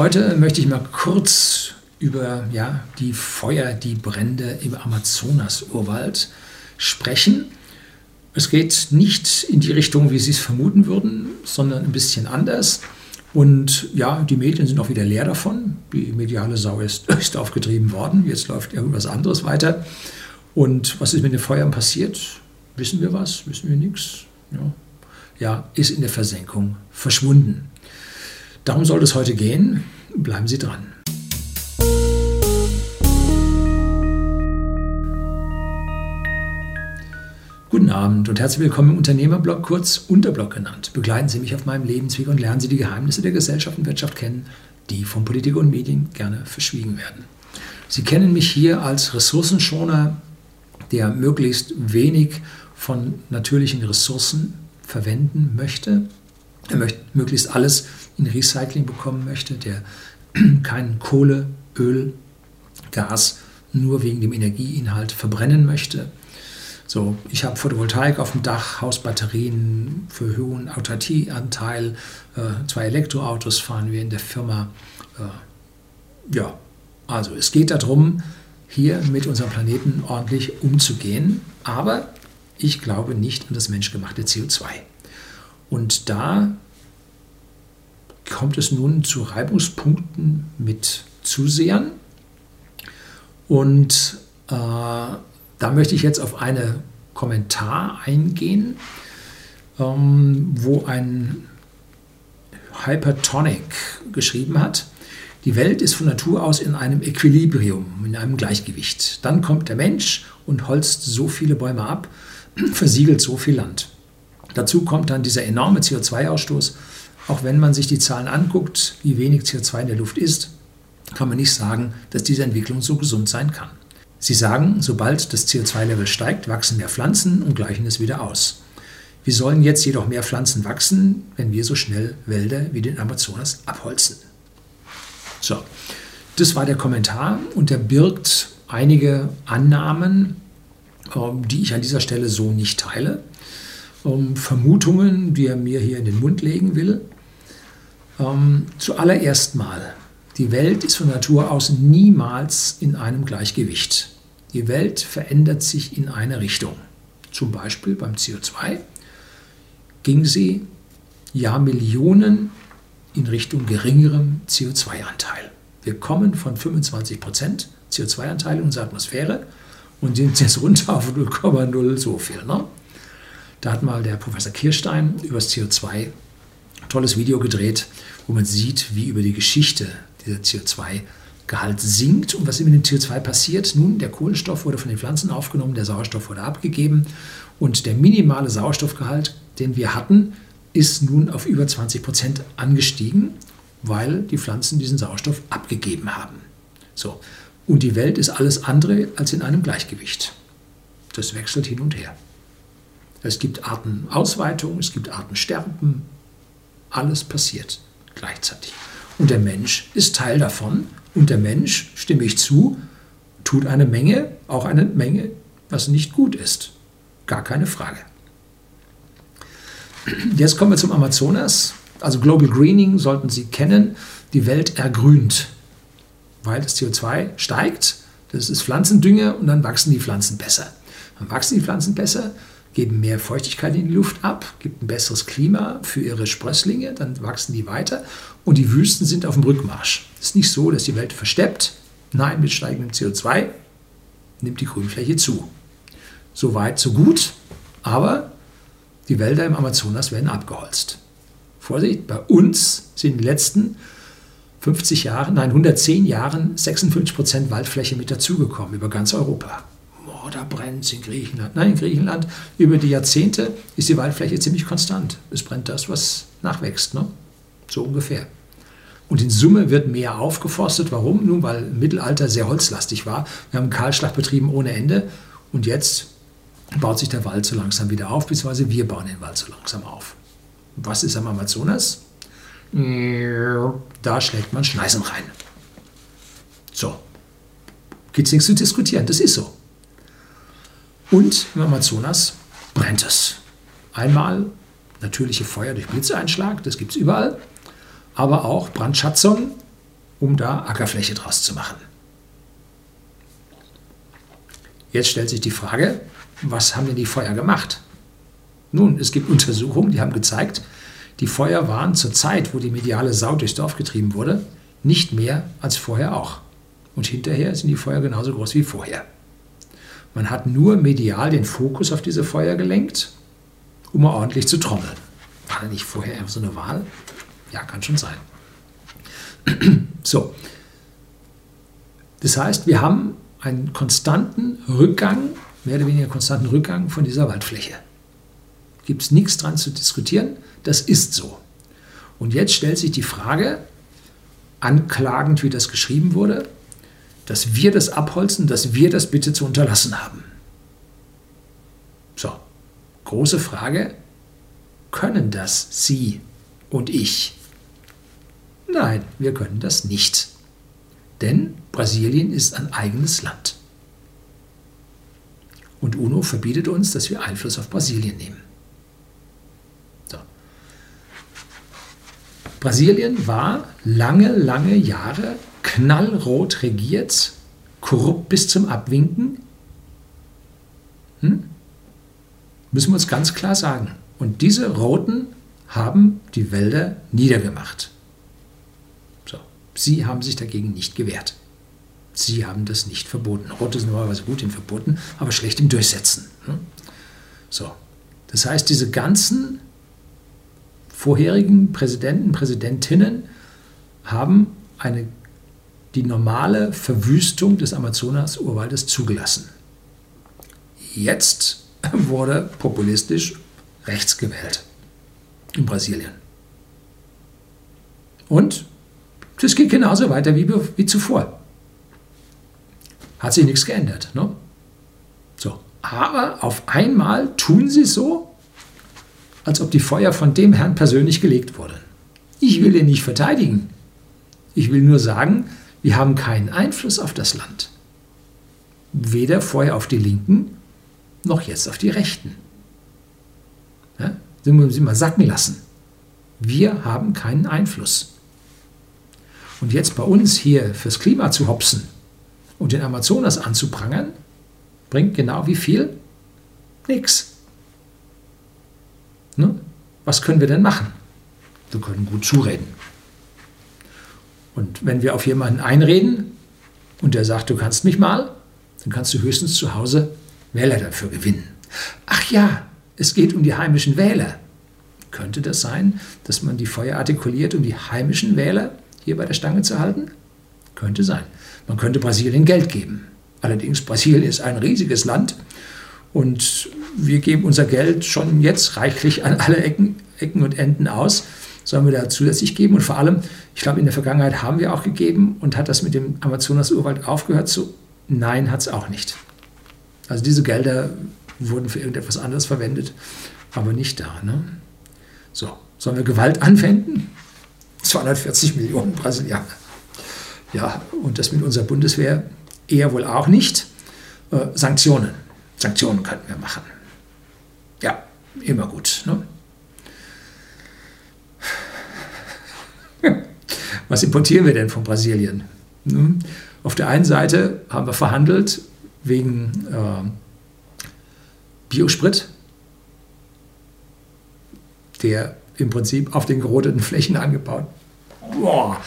Heute möchte ich mal kurz über ja, die Feuer, die Brände im Amazonas-Urwald sprechen. Es geht nicht in die Richtung, wie Sie es vermuten würden, sondern ein bisschen anders. Und ja, die Medien sind auch wieder leer davon. Die mediale Sau ist, ist aufgetrieben worden. Jetzt läuft irgendwas anderes weiter. Und was ist mit den Feuern passiert? Wissen wir was? Wissen wir nichts? Ja. ja, ist in der Versenkung verschwunden. Darum soll es heute gehen. Bleiben Sie dran. Guten Abend und herzlich willkommen im Unternehmerblog, kurz Unterblog genannt. Begleiten Sie mich auf meinem Lebensweg und lernen Sie die Geheimnisse der Gesellschaft und Wirtschaft kennen, die von Politik und Medien gerne verschwiegen werden. Sie kennen mich hier als Ressourcenschoner, der möglichst wenig von natürlichen Ressourcen verwenden möchte. Er möchte möglichst alles in Recycling bekommen möchte, der kein Kohle, Öl, Gas nur wegen dem Energieinhalt verbrennen möchte. So, ich habe Photovoltaik auf dem Dach, Hausbatterien für hohen Autarkieanteil, äh, zwei Elektroautos fahren wir in der Firma. Äh, ja, also es geht darum, hier mit unserem Planeten ordentlich umzugehen, aber ich glaube nicht an das menschgemachte CO2. Und da kommt es nun zu Reibungspunkten mit Zusehern. Und äh, da möchte ich jetzt auf einen Kommentar eingehen, ähm, wo ein Hypertonic geschrieben hat. Die Welt ist von Natur aus in einem Equilibrium, in einem Gleichgewicht. Dann kommt der Mensch und holzt so viele Bäume ab, versiegelt so viel Land. Dazu kommt dann dieser enorme CO2-Ausstoß. Auch wenn man sich die Zahlen anguckt, wie wenig CO2 in der Luft ist, kann man nicht sagen, dass diese Entwicklung so gesund sein kann. Sie sagen, sobald das CO2-Level steigt, wachsen mehr Pflanzen und gleichen es wieder aus. Wie sollen jetzt jedoch mehr Pflanzen wachsen, wenn wir so schnell Wälder wie den Amazonas abholzen? So, das war der Kommentar und der birgt einige Annahmen, ähm, die ich an dieser Stelle so nicht teile ähm, Vermutungen, die er mir hier in den Mund legen will. Ähm, zuallererst mal, die Welt ist von Natur aus niemals in einem Gleichgewicht. Die Welt verändert sich in eine Richtung. Zum Beispiel beim CO2 ging sie Jahrmillionen in Richtung geringerem CO2-Anteil. Wir kommen von 25% CO2-Anteil in unserer Atmosphäre und sind jetzt runter auf 0,0 so viel. Ne? Da hat mal der Professor Kirstein über das CO2 ein tolles Video gedreht, wo man sieht, wie über die Geschichte dieser CO2-Gehalt sinkt und was mit dem CO2 passiert. Nun, der Kohlenstoff wurde von den Pflanzen aufgenommen, der Sauerstoff wurde abgegeben und der minimale Sauerstoffgehalt, den wir hatten, ist nun auf über 20 Prozent angestiegen, weil die Pflanzen diesen Sauerstoff abgegeben haben. So. Und die Welt ist alles andere als in einem Gleichgewicht. Das wechselt hin und her. Es gibt Artenausweitung, es gibt Artensterben. Alles passiert gleichzeitig. Und der Mensch ist Teil davon. Und der Mensch, stimme ich zu, tut eine Menge, auch eine Menge, was nicht gut ist. Gar keine Frage. Jetzt kommen wir zum Amazonas. Also Global Greening sollten Sie kennen. Die Welt ergrünt, weil das CO2 steigt. Das ist Pflanzendünger und dann wachsen die Pflanzen besser. Dann wachsen die Pflanzen besser, geben mehr Feuchtigkeit in die Luft ab, gibt ein besseres Klima für ihre Sprösslinge, dann wachsen die weiter und die Wüsten sind auf dem Rückmarsch. Es ist nicht so, dass die Welt versteppt. Nein, mit steigendem CO2 nimmt die Grünfläche zu. So weit, so gut, aber die Wälder im Amazonas werden abgeholzt. Vorsicht, bei uns sind in den letzten 50 Jahren, nein, 110 Jahren 56 Prozent Waldfläche mit dazugekommen über ganz Europa da brennt es in Griechenland. Nein, in Griechenland über die Jahrzehnte ist die Waldfläche ziemlich konstant. Es brennt das, was nachwächst, ne? so ungefähr. Und in Summe wird mehr aufgeforstet. Warum? Nun, weil im Mittelalter sehr holzlastig war. Wir haben Kahlschlag betrieben ohne Ende. Und jetzt baut sich der Wald so langsam wieder auf, beziehungsweise wir bauen den Wald so langsam auf. Was ist am Amazonas? Da schlägt man Schneisen rein. So. Gibt es nichts zu diskutieren, das ist so. Und im Amazonas brennt es. Einmal natürliche Feuer durch Blitzeinschlag, das gibt es überall, aber auch Brandschatzung um da Ackerfläche draus zu machen. Jetzt stellt sich die Frage, was haben denn die Feuer gemacht? Nun, es gibt Untersuchungen, die haben gezeigt, die Feuer waren zur Zeit, wo die mediale Sau durchs Dorf getrieben wurde, nicht mehr als vorher auch. Und hinterher sind die Feuer genauso groß wie vorher. Man hat nur medial den Fokus auf diese Feuer gelenkt, um ordentlich zu trommeln. War da nicht vorher so eine Wahl? Ja, kann schon sein. So. Das heißt, wir haben einen konstanten Rückgang, mehr oder weniger konstanten Rückgang von dieser Waldfläche. Gibt es nichts dran zu diskutieren, das ist so. Und jetzt stellt sich die Frage, anklagend wie das geschrieben wurde, dass wir das abholzen, dass wir das bitte zu unterlassen haben. So, große Frage, können das Sie und ich? Nein, wir können das nicht. Denn Brasilien ist ein eigenes Land. Und UNO verbietet uns, dass wir Einfluss auf Brasilien nehmen. So. Brasilien war lange, lange Jahre knallrot regiert, korrupt bis zum Abwinken. Hm? Müssen wir uns ganz klar sagen. Und diese Roten haben die Wälder niedergemacht. So. Sie haben sich dagegen nicht gewehrt. Sie haben das nicht verboten. Rote sind normalerweise gut im Verboten, aber schlecht im Durchsetzen. Hm? So. Das heißt, diese ganzen vorherigen Präsidenten, Präsidentinnen haben eine die normale Verwüstung des Amazonas-Urwaldes zugelassen. Jetzt wurde populistisch rechts gewählt in Brasilien. Und das geht genauso weiter wie, wie zuvor. Hat sich nichts geändert. Ne? So. Aber auf einmal tun sie so, als ob die Feuer von dem Herrn persönlich gelegt wurden. Ich will ihn nicht verteidigen. Ich will nur sagen, wir haben keinen Einfluss auf das Land. Weder vorher auf die Linken noch jetzt auf die Rechten. Ja? Das müssen Sie mal sacken lassen. Wir haben keinen Einfluss. Und jetzt bei uns hier fürs Klima zu hopsen und den Amazonas anzuprangern, bringt genau wie viel? Nix. Ne? Was können wir denn machen? Wir können gut zureden. Und wenn wir auf jemanden einreden und der sagt, du kannst mich mal, dann kannst du höchstens zu Hause Wähler dafür gewinnen. Ach ja, es geht um die heimischen Wähler. Könnte das sein, dass man die Feuer artikuliert, um die heimischen Wähler hier bei der Stange zu halten? Könnte sein. Man könnte Brasilien Geld geben. Allerdings, Brasilien ist ein riesiges Land und wir geben unser Geld schon jetzt reichlich an alle Ecken, Ecken und Enden aus sollen wir da zusätzlich geben? Und vor allem, ich glaube, in der Vergangenheit haben wir auch gegeben und hat das mit dem Amazonas-Urwald aufgehört? So, nein, hat es auch nicht. Also diese Gelder wurden für irgendetwas anderes verwendet, aber nicht da. Ne? So, sollen wir Gewalt anwenden? 240 Millionen Brasilianer. Ja, und das mit unserer Bundeswehr eher wohl auch nicht. Äh, Sanktionen. Sanktionen könnten wir machen. Ja, immer gut. Ne? Was importieren wir denn von Brasilien? Nun, auf der einen Seite haben wir verhandelt wegen äh, Biosprit, der im Prinzip auf den gerodeten Flächen angebaut. Boah,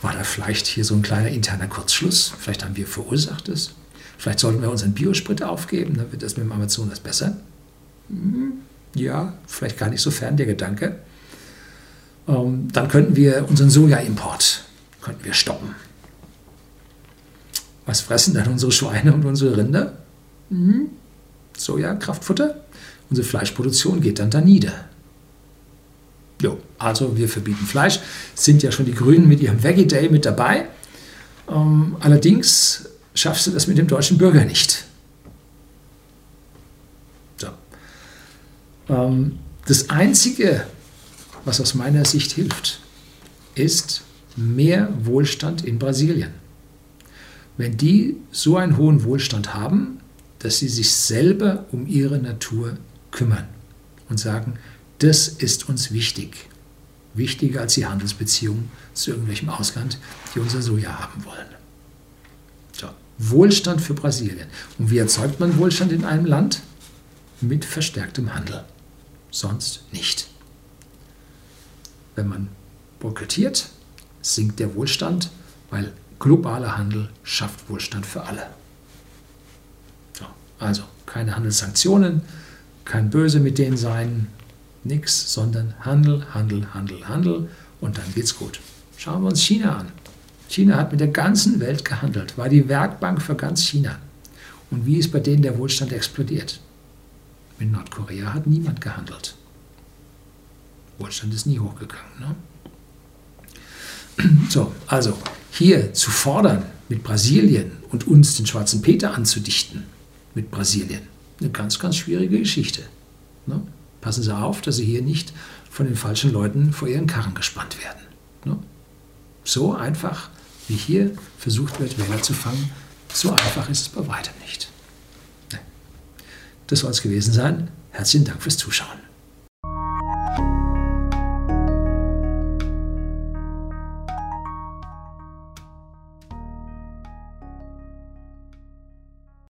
war da vielleicht hier so ein kleiner interner Kurzschluss? Vielleicht haben wir verursacht es. Vielleicht sollten wir unseren Biosprit aufgeben, dann wird das mit dem Amazonas besser. Hm, ja, vielleicht gar nicht so fern der Gedanke. Ähm, dann könnten wir unseren Sojaimport könnten wir stoppen. Was fressen dann unsere Schweine und unsere Rinder? Mhm. Soja, Kraftfutter. Unsere Fleischproduktion geht dann da nieder. Jo, also wir verbieten Fleisch. Sind ja schon die Grünen mit ihrem Veggie Day mit dabei. Ähm, allerdings schaffst du das mit dem deutschen Bürger nicht. So. Ähm, das Einzige, was aus meiner Sicht hilft, ist mehr Wohlstand in Brasilien. Wenn die so einen hohen Wohlstand haben, dass sie sich selber um ihre Natur kümmern und sagen, das ist uns wichtig. wichtiger als die Handelsbeziehungen zu irgendwelchem Ausland, die unser Soja haben wollen. So, Wohlstand für Brasilien. Und wie erzeugt man Wohlstand in einem Land? Mit verstärktem Handel. Sonst nicht. Wenn man boykottiert, sinkt der Wohlstand, weil globaler Handel schafft Wohlstand für alle. So, also keine Handelssanktionen, kein Böse mit denen sein, nichts, sondern Handel, Handel, Handel, Handel und dann geht's gut. Schauen wir uns China an. China hat mit der ganzen Welt gehandelt, war die Werkbank für ganz China. Und wie ist bei denen der Wohlstand explodiert? Mit Nordkorea hat niemand gehandelt. Wohlstand ist nie hochgegangen. Ne? So, also hier zu fordern, mit Brasilien und uns den schwarzen Peter anzudichten, mit Brasilien, eine ganz, ganz schwierige Geschichte. Ne? Passen Sie auf, dass Sie hier nicht von den falschen Leuten vor Ihren Karren gespannt werden. Ne? So einfach, wie hier versucht wird, Wähler zu fangen, so einfach ist es bei weitem nicht. Das soll es gewesen sein. Herzlichen Dank fürs Zuschauen.